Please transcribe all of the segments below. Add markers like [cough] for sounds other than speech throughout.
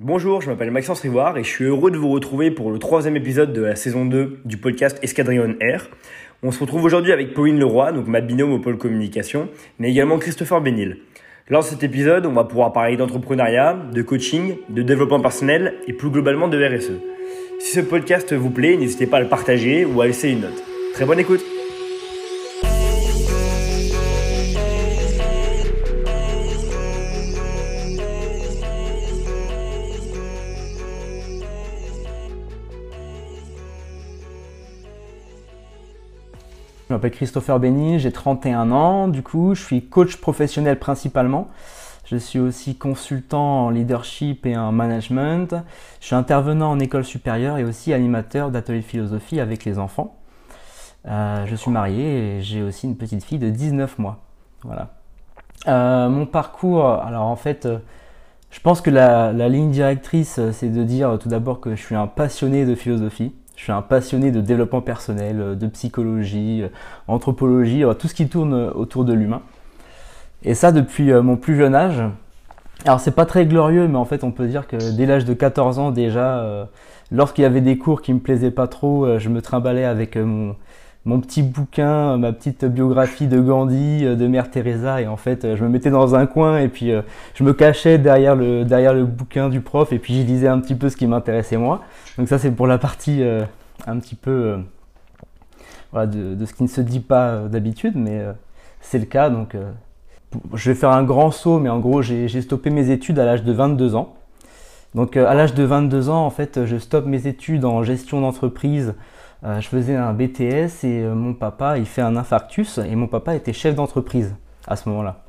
Bonjour, je m'appelle Maxence Rivoire et je suis heureux de vous retrouver pour le troisième épisode de la saison 2 du podcast Escadrillon Air. On se retrouve aujourd'hui avec Pauline Leroy, donc ma binôme au pôle communication, mais également Christopher Bénil. Lors de cet épisode, on va pouvoir parler d'entrepreneuriat, de coaching, de développement personnel et plus globalement de RSE. Si ce podcast vous plaît, n'hésitez pas à le partager ou à laisser une note. Très bonne écoute m'appelle Christopher Béni, j'ai 31 ans, du coup je suis coach professionnel principalement. Je suis aussi consultant en leadership et en management. Je suis intervenant en école supérieure et aussi animateur d'ateliers de philosophie avec les enfants. Euh, je suis marié et j'ai aussi une petite fille de 19 mois. Voilà. Euh, mon parcours, alors en fait, euh, je pense que la ligne directrice, c'est de dire tout d'abord que je suis un passionné de philosophie. Je suis un passionné de développement personnel, de psychologie, anthropologie, tout ce qui tourne autour de l'humain. Et ça depuis mon plus jeune âge. Alors c'est pas très glorieux, mais en fait on peut dire que dès l'âge de 14 ans déjà, lorsqu'il y avait des cours qui me plaisaient pas trop, je me trimballais avec mon, mon petit bouquin, ma petite biographie de Gandhi, de Mère Teresa, et en fait, je me mettais dans un coin et puis je me cachais derrière le derrière le bouquin du prof et puis j'y lisais un petit peu ce qui m'intéressait moi. Donc ça, c'est pour la partie un petit peu voilà, de, de, ce qui ne se dit pas d'habitude, mais c'est le cas. Donc, je vais faire un grand saut, mais en gros, j'ai stoppé mes études à l'âge de 22 ans. Donc, à l'âge de 22 ans, en fait, je stoppe mes études en gestion d'entreprise euh, je faisais un BTS et euh, mon papa, il fait un infarctus et mon papa était chef d'entreprise à ce moment-là.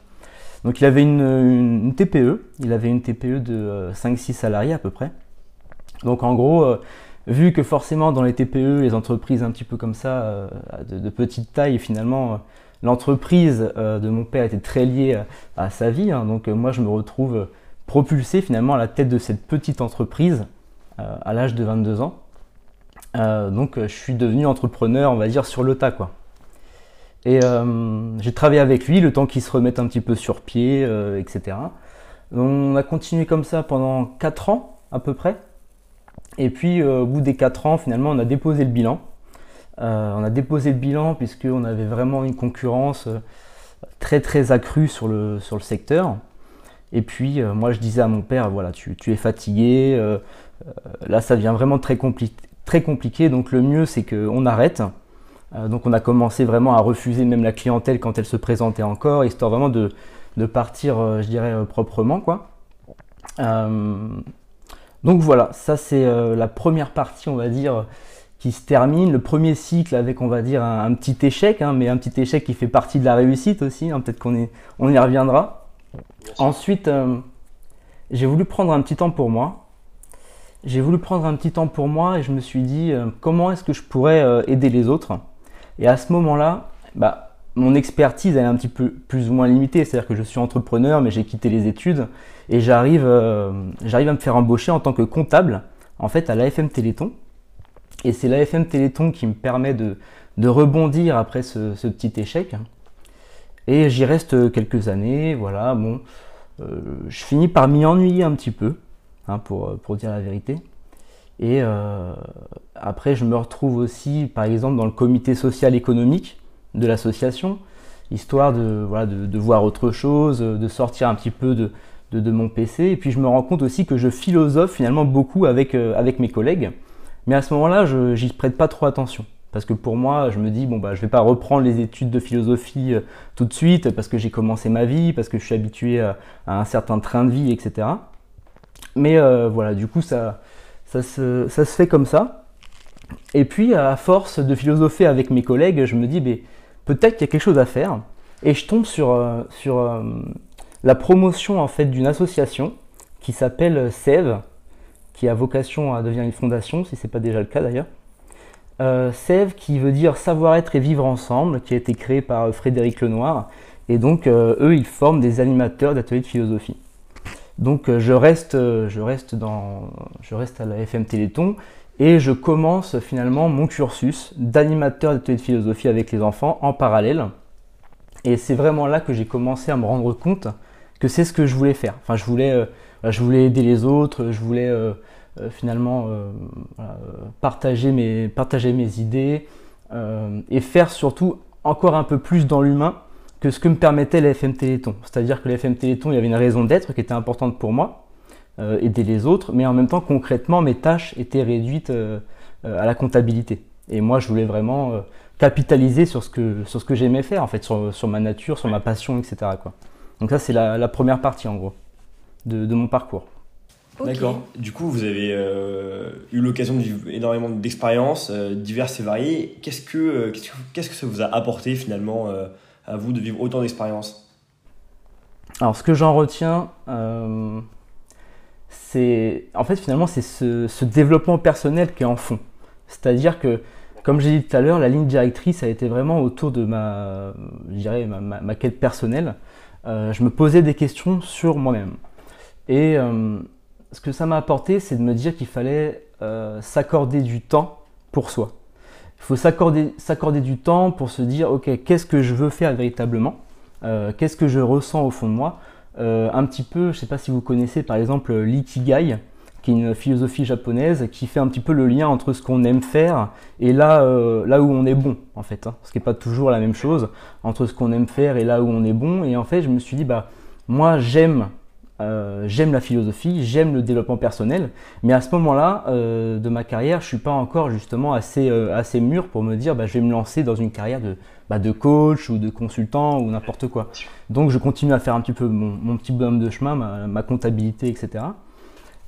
Donc il avait une, TPE, il avait une TPE de 5-6 euh, salariés à peu près. Donc en gros, vu que forcément dans les TPE, les entreprises un petit peu comme ça, de, petite taille, finalement, l'entreprise de mon père était très liée à, sa vie. Hein. donc moi je me retrouve propulsé finalement à la tête de cette petite entreprise à l'âge de 22 ans. Euh, donc je suis devenu entrepreneur, on va dire, sur le tas. Et euh, j'ai travaillé avec lui le temps qu'il se remette un petit peu sur pied, euh, etc. On a continué comme ça pendant 4 ans à peu près. Et puis au bout des 4 ans, finalement, on a déposé le bilan. on a déposé le bilan puisqu'on avait vraiment une concurrence très très accrue sur le, sur le secteur. Et puis moi je disais à mon père, voilà, tu, tu es fatigué, là ça devient vraiment très, compliqué très compliqué. Donc le mieux, c'est qu'on arrête. Euh, donc on a commencé vraiment à refuser même la clientèle quand elle se présentait encore, histoire vraiment de, partir, euh, je dirais, euh, proprement. quoi. donc voilà, ça c'est la première partie, on va dire, qui se termine. Le premier cycle avec, on va dire, un, petit échec, hein, mais un petit échec qui fait partie de la réussite aussi. Hein. Peut-être qu'on on y reviendra. Ensuite, j'ai voulu prendre un petit temps pour moi j'ai voulu prendre un petit temps pour moi et je me suis dit euh, comment est-ce que je pourrais euh, aider les autres? Et à ce moment-là, bah, mon expertise est un petit peu plus ou moins limitée, c'est-à-dire que je suis entrepreneur, mais j'ai quitté les études et j'arrive, euh, j'arrive à me faire embaucher en tant que comptable, en fait, à l'AFM Téléthon. Et c'est l'AFM Téléthon qui me permet de, de rebondir après ce, ce, petit échec. Et j'y reste quelques années, voilà, bon, je finis par m'y ennuyer un petit peu. Hein, pour, dire la vérité. Et euh, après, je me retrouve aussi, par exemple, dans le comité social économique de l'association, histoire de, voilà, de, voir autre chose, de sortir un petit peu de, de, mon PC. Et puis, je me rends compte aussi que je philosophe finalement beaucoup avec, euh, avec mes collègues. Mais à ce moment-là, je j'y prête pas trop attention. Parce que pour moi, je me dis, bon, bah, je vais pas reprendre les études de philosophie euh, tout de suite, parce que j'ai commencé ma vie, parce que je suis habitué à un certain train de vie, etc. Mais euh, voilà, du coup, ça, ça, se, fait comme ça. Et puis, à force de philosopher avec mes collègues, je me dis, peut-être qu'il y a quelque chose à faire. Et je tombe sur, euh, euh, la promotion en fait d'une association qui s'appelle SEV, qui a vocation à devenir une fondation, si ce n'est pas déjà le cas d'ailleurs. Euh, SEV qui veut dire savoir-être et vivre ensemble, qui a été créé par Frédéric Lenoir. Et donc, eux, ils forment des animateurs d'ateliers de philosophie. Donc euh, je reste, euh, je reste, à la FM Téléthon et je commence finalement mon cursus d'animateur d'atelier de philosophie avec les enfants en parallèle. Et c'est vraiment là que j'ai commencé à me rendre compte que c'est ce que je voulais faire. Enfin, je voulais, euh, je voulais aider les autres, je voulais finalement partager mes idées et faire surtout encore un peu plus dans l'humain que ce que me permettait la FM Téléthon. C'est-à-dire que la FM Téléthon, il y avait une raison d'être qui était importante pour moi, aider les autres, mais en même temps, concrètement, mes tâches étaient réduites à la comptabilité. Et moi, je voulais vraiment euh, capitaliser sur ce que, sur ce que j'aimais faire, en fait, sur, sur, ma nature, sur ma passion, etc. Quoi. Donc ça, c'est la, la, première partie, en gros, de, de mon parcours. D'accord. Du coup, vous avez euh, eu l'occasion de vivre énormément d'expériences euh, diverses et variées. Qu'est-ce que, qu'est-ce que ça vous a apporté finalement à vous de vivre autant d'expériences Alors, ce que j'en retiens, c'est en fait finalement c'est ce, développement personnel qui est en fond. C'est-à-dire que, comme j'ai dit tout à l'heure, la ligne directrice a été vraiment autour de ma, ma, quête personnelle. Euh, je me posais des questions sur moi-même. Et euh, ce que ça m'a apporté, c'est de me dire qu'il fallait euh, s'accorder du temps pour soi. Il faut s'accorder du temps pour se dire, ok, qu'est-ce que je veux faire véritablement? Qu'est-ce que je ressens au fond de moi? Un petit peu, je ne sais pas si vous connaissez par exemple l'ikigai qui est une philosophie japonaise qui fait un petit peu le lien entre ce qu'on aime faire et là, euh, là où on est bon, en fait. Hein. ce qui n'est pas toujours la même chose, entre ce qu'on aime faire et là où on est bon. Et en fait, je me suis dit, bah, moi, j'aime euh, j'aime la philosophie, j'aime le développement personnel, mais à ce moment-là euh, de ma carrière, je suis pas encore justement assez, assez mûr pour me dire bah, je vais me lancer dans une carrière de, bah, de coach ou de consultant ou n'importe quoi. Donc je continue à faire un petit peu mon, petit bonhomme de chemin, ma, ma comptabilité, etc.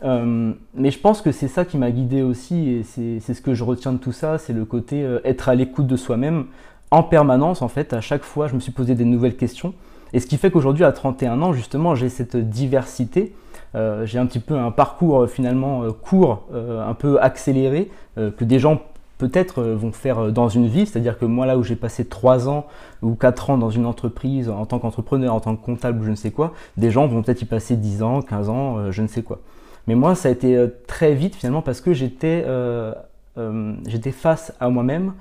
Euh, mais je pense que c'est ça qui m'a guidé aussi, et c'est ce que je retiens de tout ça, c'est le côté euh, être à l'écoute de soi-même en permanence, en fait. À chaque fois, je me suis posé des nouvelles questions. Et ce qui fait qu'aujourd'hui, à 31 ans, justement, j'ai cette diversité. Euh, j'ai un petit peu un parcours finalement court, un peu accéléré, que des gens peut-être vont faire dans une vie. C'est-à-dire que moi, là où j'ai passé 3 ans ou 4 ans dans une entreprise en tant qu'entrepreneur, en tant que comptable ou je ne sais quoi, des gens vont peut-être y passer 10 ans, 15 ans, je ne sais quoi. Mais moi, ça a été euh, très vite finalement parce que j'étais euh, euh, face à moi-même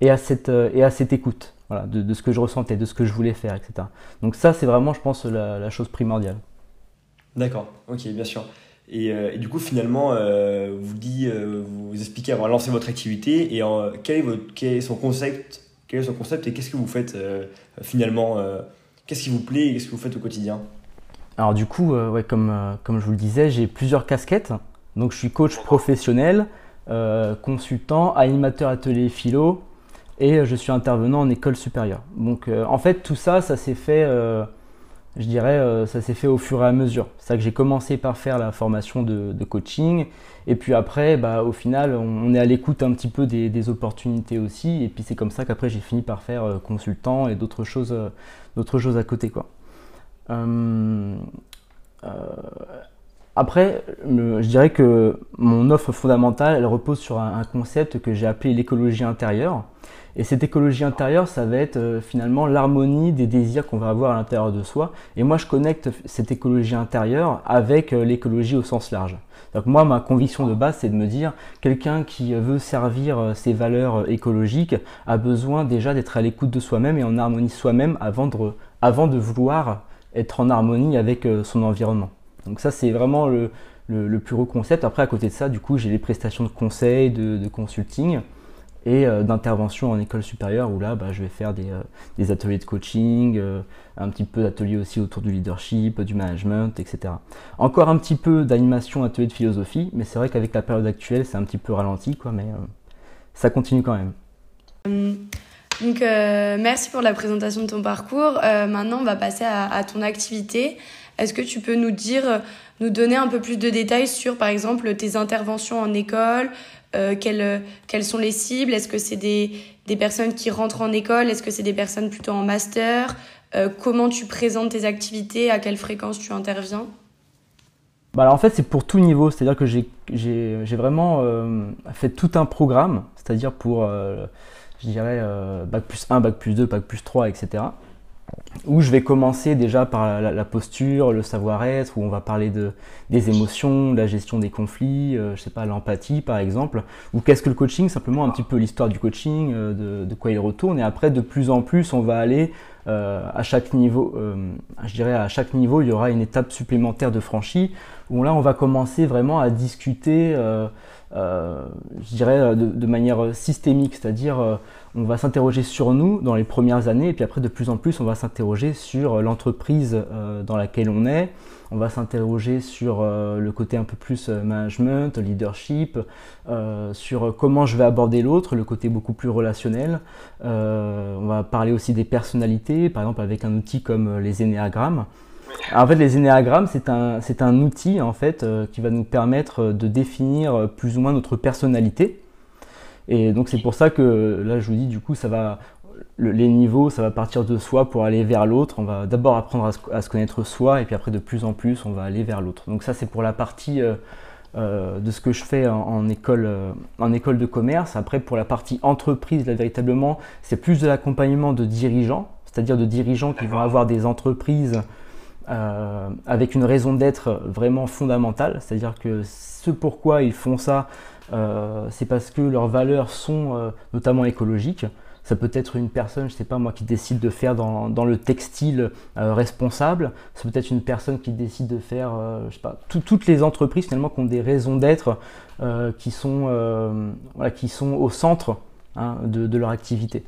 et à cette écoute, voilà, de, ce que je ressentais, de ce que je voulais faire, etc. Donc ça, c'est vraiment, je pense, la, chose primordiale. D'accord. Ok, bien sûr. Et, du coup, finalement, vous dit, vous expliquez avoir lancé votre activité et quel, est votre, quel est son concept, quel est son concept et qu'est-ce que vous faites finalement Qu'est-ce qui vous plaît et qu'est-ce que vous faites au quotidien? Alors du coup, euh, ouais, comme, euh, comme je vous le disais, j'ai plusieurs casquettes. Donc je suis coach professionnel, euh, consultant, animateur atelier philo et je suis intervenant en école supérieure. Donc en fait tout ça, ça s'est fait, je dirais, ça s'est fait au fur et à mesure. C'est ça que j'ai commencé par faire la formation de, coaching et puis après, bah, au final, on, est à l'écoute un petit peu des, des, opportunités aussi et puis c'est comme ça qu'après j'ai fini par faire consultant et d'autres choses, d'autres choses à côté quoi. Euh, euh, après, je dirais que mon offre fondamentale, elle repose sur un, concept que j'ai appelé l'écologie intérieure. Et cette écologie intérieure, ça va être euh, finalement l'harmonie des désirs qu'on va avoir à l'intérieur de soi. Et moi, je connecte cette écologie intérieure avec l'écologie au sens large. Donc moi, ma conviction de base, c'est de me dire, quelqu'un qui veut servir ses valeurs écologiques a besoin déjà d'être à l'écoute de soi-même et en harmonie soi-même avant de, avant de vouloir être en harmonie avec euh, son environnement. Donc ça, c'est vraiment le, plus gros concept. Après, à côté de ça, du coup, j'ai les prestations de conseil, de, consulting et euh, d'intervention en école supérieure où là, bah, je vais faire des, euh, ateliers de coaching, un petit peu d'ateliers aussi autour du leadership, du management, etc. Encore un petit peu d'animation, atelier de philosophie, mais c'est vrai qu'avec la période actuelle, c'est un petit peu ralenti, quoi, mais ça continue quand même. Donc, euh, merci pour la présentation de ton parcours. Euh, maintenant, on va passer à, ton activité. Est-ce que tu peux nous dire, nous donner un peu plus de détails sur, par exemple, tes interventions en école euh, quelles, quelles sont les cibles? Est-ce que c'est des, des personnes qui rentrent en école? Est-ce que c'est des personnes plutôt en master? Comment tu présentes tes activités? À quelle fréquence tu interviens? Bah alors en fait, c'est pour tout niveau. C'est-à-dire que j'ai vraiment fait tout un programme, c'est-à-dire pour je dirais, euh, bac plus 1, bac plus 2, bac plus 3, etc. Où je vais commencer déjà par la, posture, le savoir-être, où on va parler de, des émotions, de la gestion des conflits, euh, je sais pas, l'empathie par exemple, ou qu'est-ce que le coaching, simplement un petit peu l'histoire du coaching, euh, de, quoi il retourne, et après de plus en plus on va aller à chaque niveau, je dirais à chaque niveau, il y aura une étape supplémentaire de franchie où là, on va commencer vraiment à discuter, je dirais, de, manière systémique, c'est-à-dire on va s'interroger sur nous dans les premières années, et puis après, de plus en plus, on va s'interroger sur l'entreprise dans laquelle on est. On va s'interroger sur euh, le côté un peu plus euh, management, leadership, euh, sur comment je vais aborder l'autre, le côté beaucoup plus relationnel. on va parler aussi des personnalités, par exemple avec un outil comme les énéagrammes. En fait, les énéagrammes, c'est un, un outil en fait qui va nous permettre de définir plus ou moins notre personnalité. Et donc c'est pour ça que là, je vous dis, du coup, ça va, les niveaux, ça va partir de soi pour aller vers l'autre. On va d'abord apprendre à se, connaître soi et puis après de plus en plus, on va aller vers l'autre. Donc ça, c'est pour la partie euh, euh, de ce que je fais en, école, euh, en école de commerce. Après, pour la partie entreprise, là, véritablement, c'est plus de l'accompagnement de dirigeants, c'est-à-dire de dirigeants qui vont avoir des entreprises avec une raison d'être vraiment fondamentale. C'est-à-dire que ce pourquoi ils font ça, c'est parce que leurs valeurs sont notamment écologiques. Ça peut être une personne, je ne sais pas moi, qui décide de faire dans, le textile euh, responsable. Ça peut être une personne qui décide de faire, euh, je sais pas, toutes les entreprises finalement qui ont des raisons d'être euh, qui, sont, qui sont au centre hein, de, leur activité.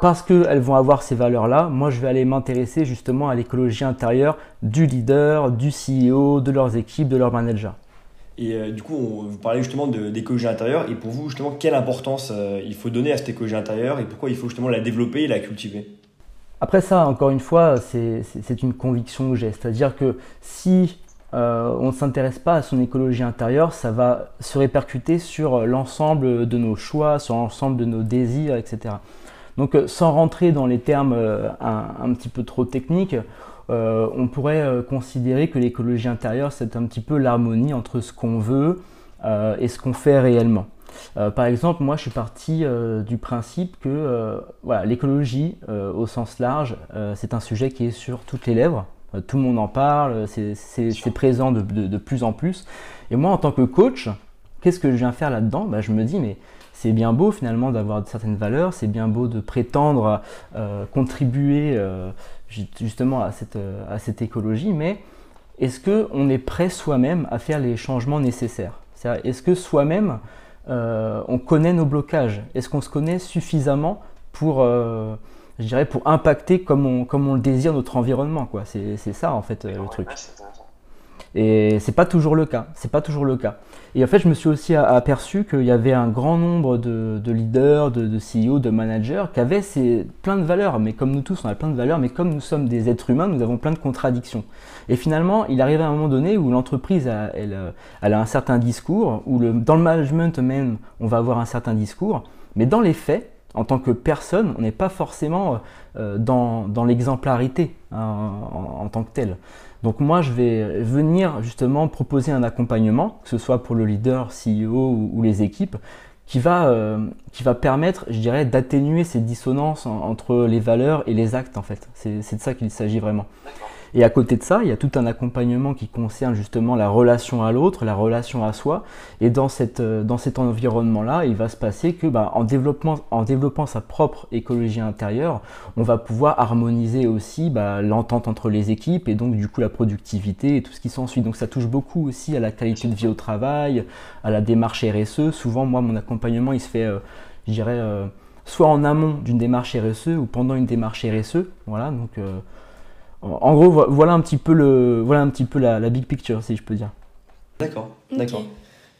Parce qu'elles vont avoir ces valeurs-là, moi je vais aller m'intéresser justement à l'écologie intérieure du leader, du CEO, de leurs équipes, de leurs managers. Et euh, du coup, on, vous parlez justement d'écologie intérieure. Et pour vous, justement, quelle importance euh, il faut donner à cette écologie intérieure et pourquoi il faut justement la développer et la cultiver? Après ça, encore une fois, c'est une conviction que j'ai. C'est-à-dire que si euh, on ne s'intéresse pas à son écologie intérieure, ça va se répercuter sur l'ensemble de nos choix, sur l'ensemble de nos désirs, etc. Donc, sans rentrer dans les termes un, un petit peu trop techniques, euh, on pourrait euh, considérer que l'écologie intérieure, c'est un petit peu l'harmonie entre ce qu'on veut euh, et ce qu'on fait réellement. par exemple, moi, je suis parti du principe que l'écologie, au sens large, c'est un sujet qui est sur toutes les lèvres. tout le monde en parle, c'est présent de, plus en plus. Et moi, en tant que coach, qu'est-ce que je viens faire là-dedans? Bah, Je me dis, mais c'est bien beau finalement d'avoir certaines valeurs, c'est bien beau de prétendre contribuer justement à cette, euh, à cette écologie, mais est-ce qu'on est prêt soi-même à faire les changements nécessaires? Est-ce que soi-même, euh, on connaît nos blocages? Est-ce qu'on se connaît suffisamment pour, euh, je dirais, pour impacter comme on, comme on le désire notre environnement C'est ça en fait le truc. Et c'est pas toujours le cas. C'est pas toujours le cas. Et en fait, je me suis aussi aperçu qu'il y avait un grand nombre de, leaders, de, de, CEO, de managers qui avaient ces, plein de valeurs. Mais comme nous tous, on a plein de valeurs, mais comme nous sommes des êtres humains, nous avons plein de contradictions. Et finalement, il arrive à un moment donné où l'entreprise a, elle, elle, a un certain discours, où dans le management même, on va avoir un certain discours, mais dans les faits, en tant que personne, on n'est pas forcément euh, dans, dans l'exemplarité hein, en, tant que tel. Donc moi, je vais venir justement proposer un accompagnement, que ce soit pour le leader, CEO ou, les équipes, qui va, euh, qui va permettre, je dirais, d'atténuer ces dissonances entre les valeurs et les actes en fait. C'est de ça qu'il s'agit vraiment. Et à côté de ça, il y a tout un accompagnement qui concerne justement la relation à l'autre, la relation à soi. Et dans, cette, euh, dans cet environnement-là, il va se passer que bah, en, développement, en développant sa propre écologie intérieure, on va pouvoir harmoniser aussi bah, l'entente entre les équipes et donc du coup la productivité et tout ce qui s'ensuit. Donc ça touche beaucoup aussi à la qualité de vie au travail, à la démarche RSE. Souvent, moi, mon accompagnement, il se fait, euh, je dirais, euh, soit en amont d'une démarche RSE ou pendant une démarche RSE. Voilà, donc en gros, voilà un petit peu, le, voilà un petit peu la, big picture, si je peux dire. D'accord, d'accord.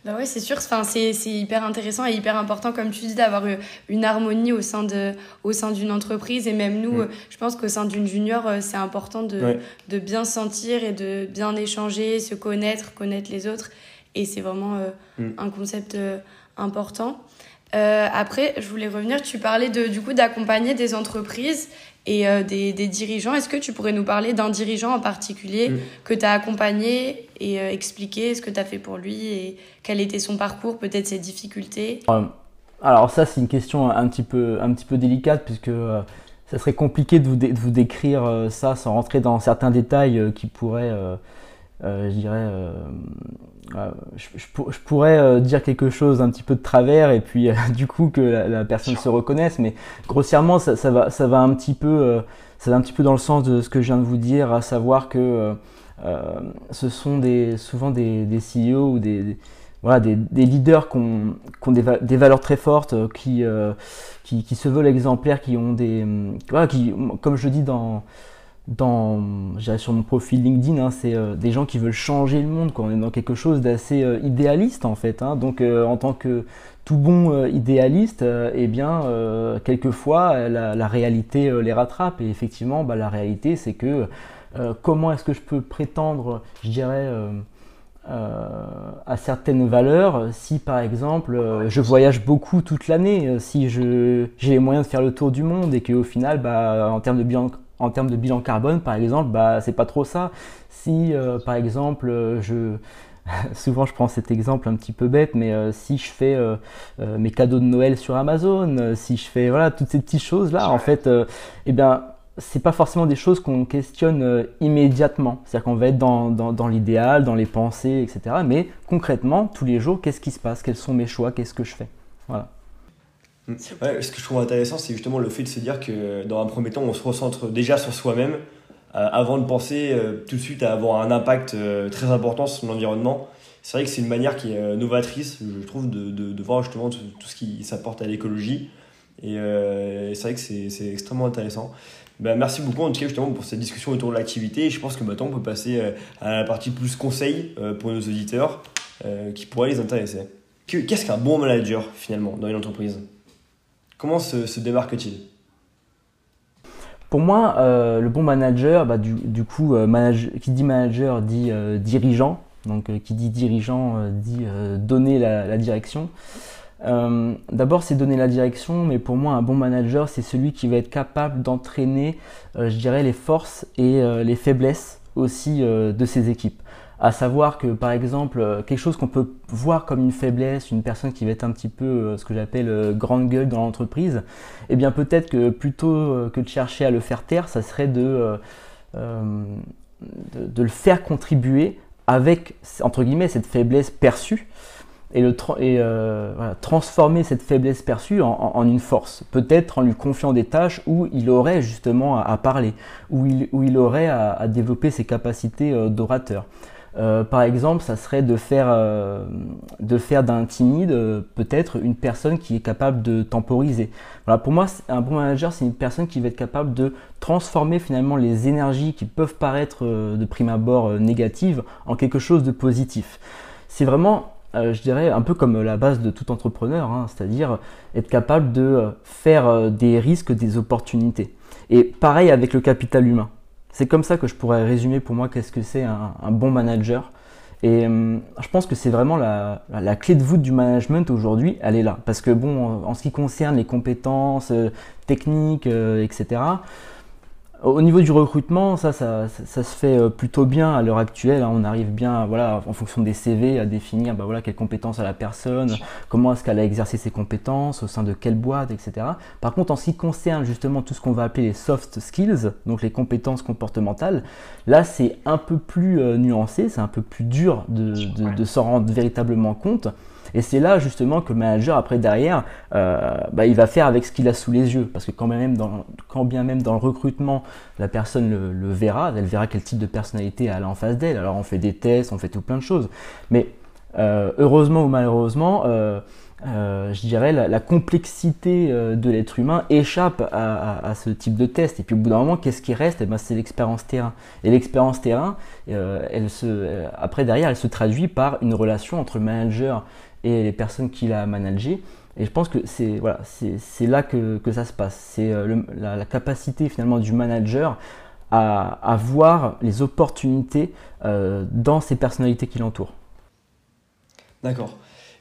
Bah ouais, c'est sûr, enfin, c'est hyper intéressant et hyper important, comme tu dis, d'avoir une harmonie au sein de au sein d'une entreprise. Et même nous, mm. je pense qu'au sein d'une junior, euh, c'est important de, de bien sentir et de bien échanger, se connaître, connaître les autres. Et c'est vraiment euh, mm. un concept euh, important. Après, je voulais revenir, tu parlais de, du coup d'accompagner des entreprises et euh, des, dirigeants. Est-ce que tu pourrais nous parler d'un dirigeant en particulier que tu as accompagné et euh, expliquer ce que tu as fait pour lui et quel était son parcours, peut-être ses difficultés? Euh, Alors ça, c'est une question un petit peu, un petit peu délicate puisque ça serait compliqué de vous, de vous, décrire ça sans rentrer dans certains détails qui pourraient je dirais, je, pourrais dire quelque chose un petit peu de travers et puis [laughs] du coup que la, personne se reconnaisse, mais grossièrement ça, va, ça va un petit peu, ça va un petit peu dans le sens de ce que je viens de vous dire, à savoir que ce sont des, souvent des, des CEO ou des voilà, des, des leaders qui ont, des, valeurs très fortes, euh, qui, euh, qui, qui, se veulent exemplaires, qui ont des. Voilà, qui, comme je dis dans, dans, sur mon profil LinkedIn, hein, c'est euh, des gens qui veulent changer le monde. Quoi. On est dans quelque chose d'assez idéaliste en fait. Hein. Donc en tant que tout bon idéaliste, eh bien, quelquefois la, réalité les rattrape. Et effectivement, bah, la réalité, c'est que comment est-ce que je peux prétendre, je dirais, euh, à certaines valeurs. Si par exemple euh, je voyage beaucoup toute l'année, euh, si j'ai les moyens de faire le tour du monde et qu'au final, bah, en termes de bilan en termes de bilan carbone, par exemple, bah, c'est pas trop ça. Si, par exemple, je, [laughs] souvent je prends cet exemple un petit peu bête, mais si je fais mes cadeaux de Noël sur Amazon, si je fais voilà toutes ces petites choses là, en fait, eh bien c'est pas forcément des choses qu'on questionne euh, immédiatement. C'est-à-dire qu'on va être dans, dans, l'idéal, dans les pensées, etc. Mais concrètement, tous les jours, qu'est-ce qui se passe? Quels sont mes choix? Qu'est-ce que je fais? Voilà. Mm. Ouais, ce que je trouve intéressant, c'est justement le fait de se dire que dans un premier temps, on se recentre déjà sur soi-même euh, avant de penser euh, tout de suite à avoir un impact très important sur l'environnement. C'est vrai que c'est une manière qui est novatrice, je trouve, de, de, voir justement tout, tout ce qui s'apporte à l'écologie. Et c'est vrai que c'est extrêmement intéressant. Bah, merci beaucoup en tout cas justement pour cette discussion autour de l'activité. Je pense que maintenant on peut passer euh, à la partie plus conseil euh, pour nos auditeurs euh, qui pourrait les intéresser. Qu'est-ce qu'un bon manager finalement dans une entreprise? Comment se, démarque-t-il? Pour moi, le bon manager, bah, du, coup, qui dit manager dit dirigeant. Donc, qui dit dirigeant dit donner la, la direction. Euh, d'abord, c'est donner la direction, mais pour moi, un bon manager, c'est celui qui va être capable d'entraîner, euh, je dirais, les forces et euh, les faiblesses aussi de ses équipes. À savoir que, par exemple, quelque chose qu'on peut voir comme une faiblesse, une personne qui va être un petit peu ce que j'appelle grande gueule dans l'entreprise, eh bien, peut-être que plutôt que de chercher à le faire taire, ça serait de, de le faire contribuer avec, entre guillemets, cette faiblesse perçue et, le euh, transformer cette faiblesse perçue en, une force. Peut-être en lui confiant des tâches où il aurait justement à, parler, où il, où il aurait à, développer ses capacités euh, d'orateur. Euh, par exemple, ça serait de faire, faire d'un timide peut-être une personne qui est capable de temporiser. Voilà, pour moi, un bon manager, c'est une personne qui va être capable de transformer finalement les énergies qui peuvent paraître de prime abord négatives en quelque chose de positif. C'est vraiment euh, je dirais, un peu comme la base de tout entrepreneur, hein, c'est-à-dire être capable de euh, faire euh, des risques des opportunités. Et pareil avec le capital humain. C'est comme ça que je pourrais résumer pour moi qu'est-ce que c'est un, bon manager. Et je pense que c'est vraiment la, clé de voûte du management aujourd'hui, elle est là. Parce que bon, en, ce qui concerne les compétences techniques, etc., au niveau du recrutement, ça, ça, ça, se fait euh, plutôt bien à l'heure actuelle. Hein. On arrive bien, voilà, en fonction des CV, à définir, bah voilà, quelles compétences a la personne, comment est-ce qu'elle a exercé ses compétences, au sein de quelle boîte, etc. Par contre, en ce qui concerne justement tout ce qu'on va appeler les soft skills, donc les compétences comportementales, là, c'est un peu plus euh, nuancé, c'est un peu plus dur de, de, de s'en rendre véritablement compte. Et c'est là justement que le manager, après derrière, euh, bah, il va faire avec ce qu'il a sous les yeux. Parce que quand, même dans, quand bien même dans le recrutement, la personne le, verra, elle verra quel type de personnalité elle a en face d'elle. Alors on fait des tests, on fait tout plein de choses. Mais euh, heureusement ou malheureusement, euh, je dirais, la, complexité de l'être humain échappe à, ce type de test. Et puis au bout d'un moment, qu'est-ce qui reste? Eh ben, C'est l'expérience terrain. Et l'expérience terrain, elle se, après derrière, elle se traduit par une relation entre manager et les personnes qu'il a managées. Et je pense que c'est voilà, là que, que, ça se passe. C'est euh, la, capacité finalement du manager à, à voir les opportunités euh, dans ces personnalités qui l'entourent. D'accord.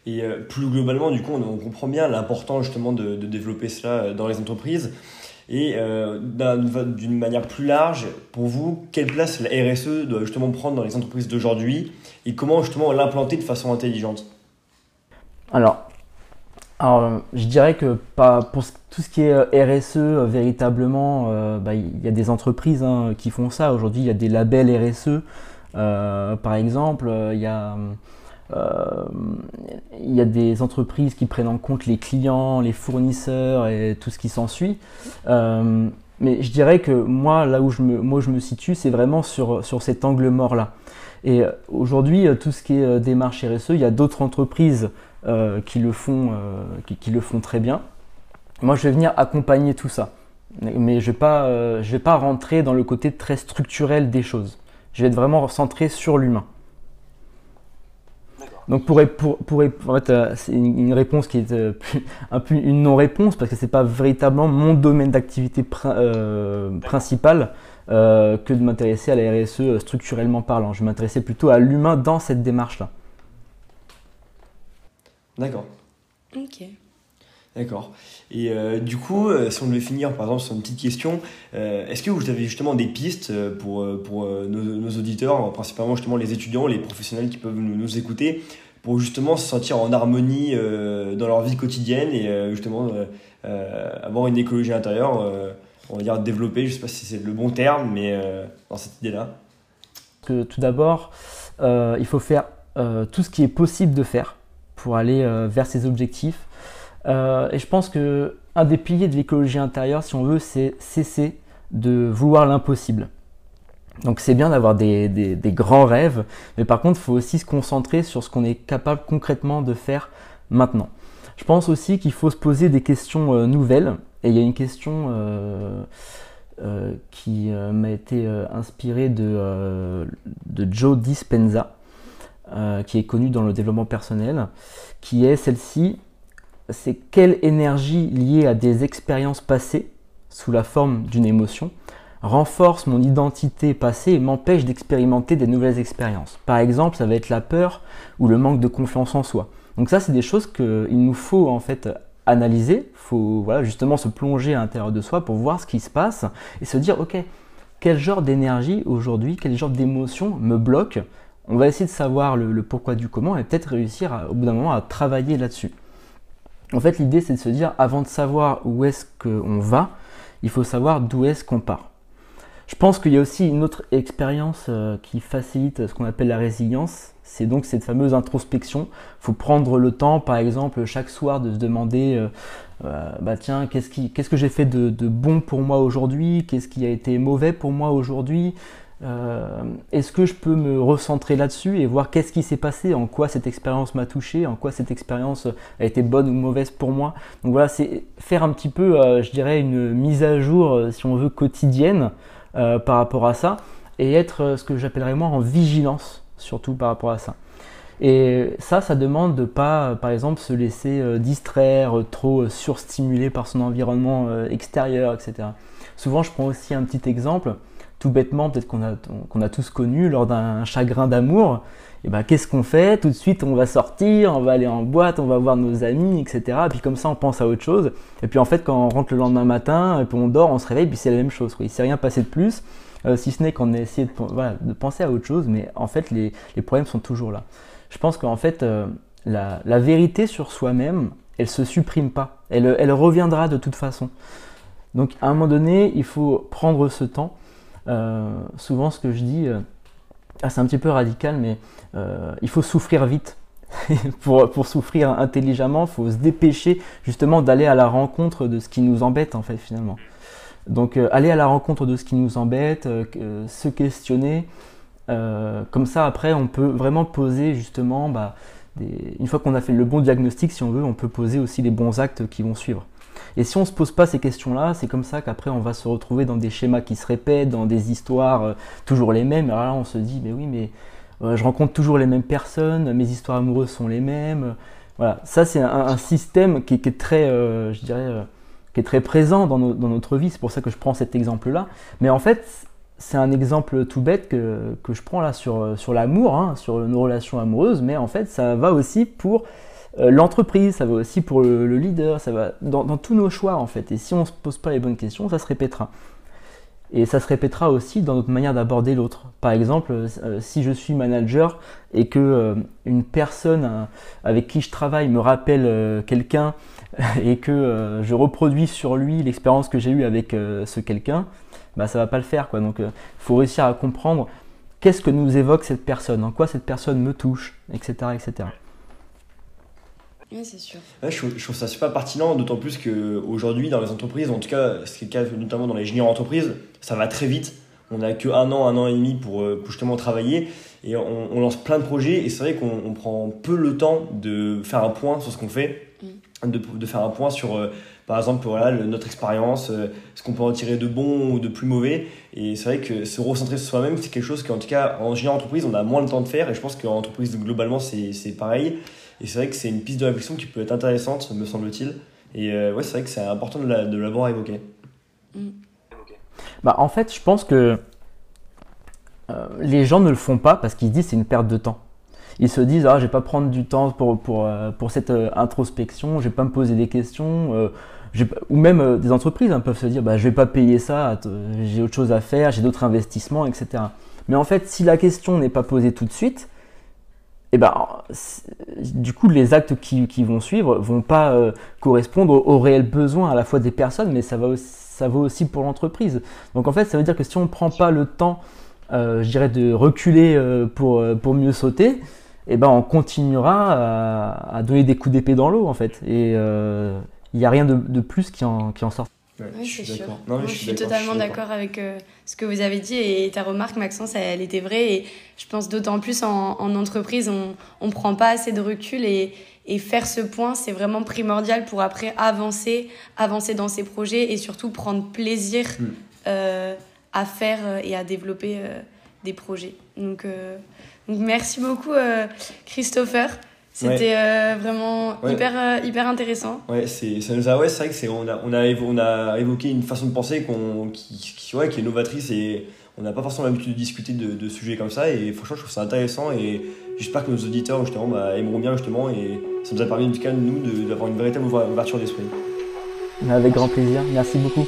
Et euh, plus globalement, du coup, on, comprend bien l'importance justement de, développer cela dans les entreprises. Et d'une manière plus large, pour vous, quelle place la RSE doit justement prendre dans les entreprises d'aujourd'hui? Et comment justement l'implanter de façon intelligente? Alors, je dirais que pour tout ce qui est euh, RSE, euh, véritablement, euh, bah, il y a des entreprises hein, qui font ça. Aujourd'hui, il y a des labels RSE. par exemple, il y y a des entreprises qui prennent en compte les clients, les fournisseurs et tout ce qui s'ensuit. Mais je dirais que moi, là où je me, moi, je me situe, c'est vraiment sur, sur cet angle mort-là. Et aujourd'hui, tout ce qui est démarche RSE, il y a d'autres entreprises qui, le font, qui, le font très bien. Moi, je vais venir accompagner tout ça. Mais je ne vais, pas, je vais pas rentrer dans le côté très structurel des choses. Je vais être vraiment centré sur l'humain. Donc pour, pour, pour en fait, euh, c'est une, réponse qui est euh, [laughs] un peu une non-réponse parce que c'est pas véritablement mon domaine d'activité euh, principal que de m'intéresser à la RSE structurellement parlant. Je m'intéressais plutôt à l'humain dans cette démarche-là. D'accord. Ok. D'accord. Et euh, du coup, euh, si on devait finir par exemple sur une petite question, euh, est-ce que vous avez justement des pistes pour, pour nos, auditeurs, principalement justement les étudiants, les professionnels qui peuvent nous, écouter, pour justement se sentir en harmonie dans leur vie quotidienne et justement avoir une écologie intérieure, on va dire développer, je ne sais pas si c'est le bon terme, mais dans cette idée-là? Que, Tout d'abord, il faut faire tout ce qui est possible de faire pour aller vers ses objectifs euh, et je pense que un des piliers de l'écologie intérieure, si on veut, c'est cesser de vouloir l'impossible. Donc c'est bien d'avoir des, grands rêves, mais par contre, il faut aussi se concentrer sur ce qu'on est capable concrètement de faire maintenant. Je pense aussi qu'il faut se poser des questions euh, nouvelles, et il y a une question euh, qui m'a été inspirée de, de, Joe Dispenza, qui est connu dans le développement personnel, qui est celle-ci c'est quelle énergie liée à des expériences passées, sous la forme d'une émotion, renforce mon identité passée et m'empêche d'expérimenter des nouvelles expériences. Par exemple, ça va être la peur ou le manque de confiance en soi. Donc ça, c'est des choses qu'il nous faut en fait analyser, faut voilà, justement se plonger à l'intérieur de soi pour voir ce qui se passe et se dire, ok, quel genre d'énergie aujourd'hui, quel genre d'émotion me bloque On va essayer de savoir le, pourquoi du comment et peut-être réussir au bout d'un moment à travailler là-dessus. En fait, l'idée, c'est de se dire, avant de savoir où est-ce qu'on va, il faut savoir d'où est-ce qu'on part. Je pense qu'il y a aussi une autre expérience euh, qui facilite ce qu'on appelle la résilience. C'est donc cette fameuse introspection. Il faut prendre le temps, par exemple, chaque soir de se demander, euh, euh, bah tiens, qu'est-ce, que j'ai fait de bon pour moi aujourd'hui? Qu'est-ce qui a été mauvais pour moi aujourd'hui? Euh, est-ce que je peux me recentrer là-dessus et voir qu'est-ce qui s'est passé, en quoi cette expérience m'a touché, en quoi cette expérience a été bonne ou mauvaise pour moi? Donc voilà, c'est faire un petit peu, euh, je dirais, une mise à jour, euh, si on veut, quotidienne par rapport à ça, et être ce que j'appellerais moi en vigilance, surtout par rapport à ça. Et ça, ça demande de pas, par exemple, se laisser distraire, trop surstimuler par son environnement extérieur, etc. Souvent, je prends aussi un petit exemple tout bêtement, peut-être qu'on a, qu'on a tous connu lors d'un chagrin d'amour, et ben qu'est-ce qu'on fait? Tout de suite, on va sortir, on va aller en boîte, on va voir nos amis, etc. Et puis comme ça, on pense à autre chose. Et puis en fait, quand on rentre le lendemain matin, puis on dort, on se réveille, puis c'est la même chose. Quoi. Il s'est rien passé de plus, euh, si ce n'est qu'on a essayé de, penser à autre chose, mais en fait, les, les problèmes sont toujours là. Je pense qu'en fait, euh, la, la, vérité sur soi-même, elle se supprime pas. Elle, elle reviendra de toute façon. Donc à un moment donné, il faut prendre ce temps souvent ce que je dis, euh, ah, c'est un petit peu radical, mais euh, il faut souffrir vite. [laughs] pour, pour, souffrir intelligemment, il faut se dépêcher justement d'aller à la rencontre de ce qui nous embête en fait finalement. Donc aller à la rencontre de ce qui nous embête, se questionner, comme ça après on peut vraiment poser justement, bah, une fois qu'on a fait le bon diagnostic si on veut, on peut poser aussi les bons actes qui vont suivre. Et si on ne se pose pas ces questions-là, c'est comme ça qu'après on va se retrouver dans des schémas qui se répètent, dans des histoires euh, toujours les mêmes. Alors là, on se dit, mais oui, mais euh, je rencontre toujours les mêmes personnes, mes histoires amoureuses sont les mêmes. Voilà, ça c'est un, système qui, est très, euh, je dirais, qui est très présent dans, notre vie. C'est pour ça que je prends cet exemple-là. Mais en fait, c'est un exemple tout bête que, je prends là sur, sur l'amour, hein, sur nos relations amoureuses. Mais en fait, ça va aussi pour euh, l'entreprise, ça va aussi pour le, leader, ça va dans, tous nos choix en fait. Et si on ne se pose pas les bonnes questions, ça se répétera. Et ça se répétera aussi dans notre manière d'aborder l'autre. Par exemple, euh, si je suis manager et que euh, une personne avec qui je travaille me rappelle quelqu'un [laughs] et que je reproduis sur lui l'expérience que j'ai eue avec ce quelqu'un, bah ça va pas le faire quoi. Donc il faut réussir à comprendre qu'est-ce que nous évoque cette personne, en quoi cette personne me touche, etc. etc. Oui, c'est sûr. je, trouve, ça super pertinent, d'autant plus qu'aujourd'hui, dans les entreprises, en tout cas, ce qui est le cas notamment dans les juniors entreprises, ça va très vite. On n'a que un an, un an et demi pour, euh, justement travailler et on, lance plein de projets. Et c'est vrai qu'on prend peu le temps de faire un point sur ce qu'on fait, mm. de, de, faire un point sur, euh, par exemple, voilà, notre expérience, euh, ce qu'on peut en tirer de bon ou de plus mauvais. Et c'est vrai que se recentrer sur soi-même, c'est quelque chose qu'en tout cas, en junior entreprise, on a moins le temps de faire. Et je pense qu'en entreprise, globalement, c'est pareil. Et c'est vrai que c'est une piste de réflexion qui peut être intéressante, me semble-t-il. Et euh, ouais, c'est vrai que c'est important de l'avoir évoqué. Mm. Bah, en fait, je pense que euh, les gens ne le font pas parce qu'ils disent c'est une perte de temps. Ils se disent ah je vais pas prendre du temps pour, pour, euh, pour cette introspection, je vais pas me poser des questions. ou même des entreprises hein, peuvent se dire bah, je vais pas payer ça, j'ai autre chose à faire, j'ai d'autres investissements, etc. Mais en fait, si la question n'est pas posée tout de suite, eh ben, du coup, les actes qui, vont suivre vont pas euh, correspondre aux, réels besoins à la fois des personnes, mais ça, va aussi, ça vaut aussi pour l'entreprise. Donc en fait, ça veut dire que si on ne prend pas le temps, euh, je dirais, de reculer euh, pour, pour mieux sauter, eh ben, on continuera à, à donner des coups d'épée dans l'eau, en fait. Et il n'y a rien de, de, plus qui en, qui en sort sûr. je, suis, totalement d'accord avec euh, ce que vous avez dit et ta remarque, Maxence, elle, était vraie. Et je pense d'autant plus en, en, entreprise, on ne prend pas assez de recul et, et faire ce point, c'est vraiment primordial pour après avancer, avancer dans ses projets et surtout prendre plaisir hmm. euh, à faire euh, et à développer des projets. Donc, donc merci beaucoup, Christopher. C'était euh, vraiment hyper, euh, hyper intéressant. Ouais, c'est, ça nous a, ouais, c'est vrai que c'est, on a, on a, on a évoqué une façon de penser qu'on, qui, qui, ouais, qui est novatrice et on n'a pas forcément l'habitude de discuter de, de, sujets comme ça et franchement, je trouve ça intéressant et j'espère que nos auditeurs, justement, bah, aimeront bien, justement, et ça nous a permis, en tout cas, nous, d'avoir une véritable ouverture d'esprit. Avec grand plaisir. Merci beaucoup.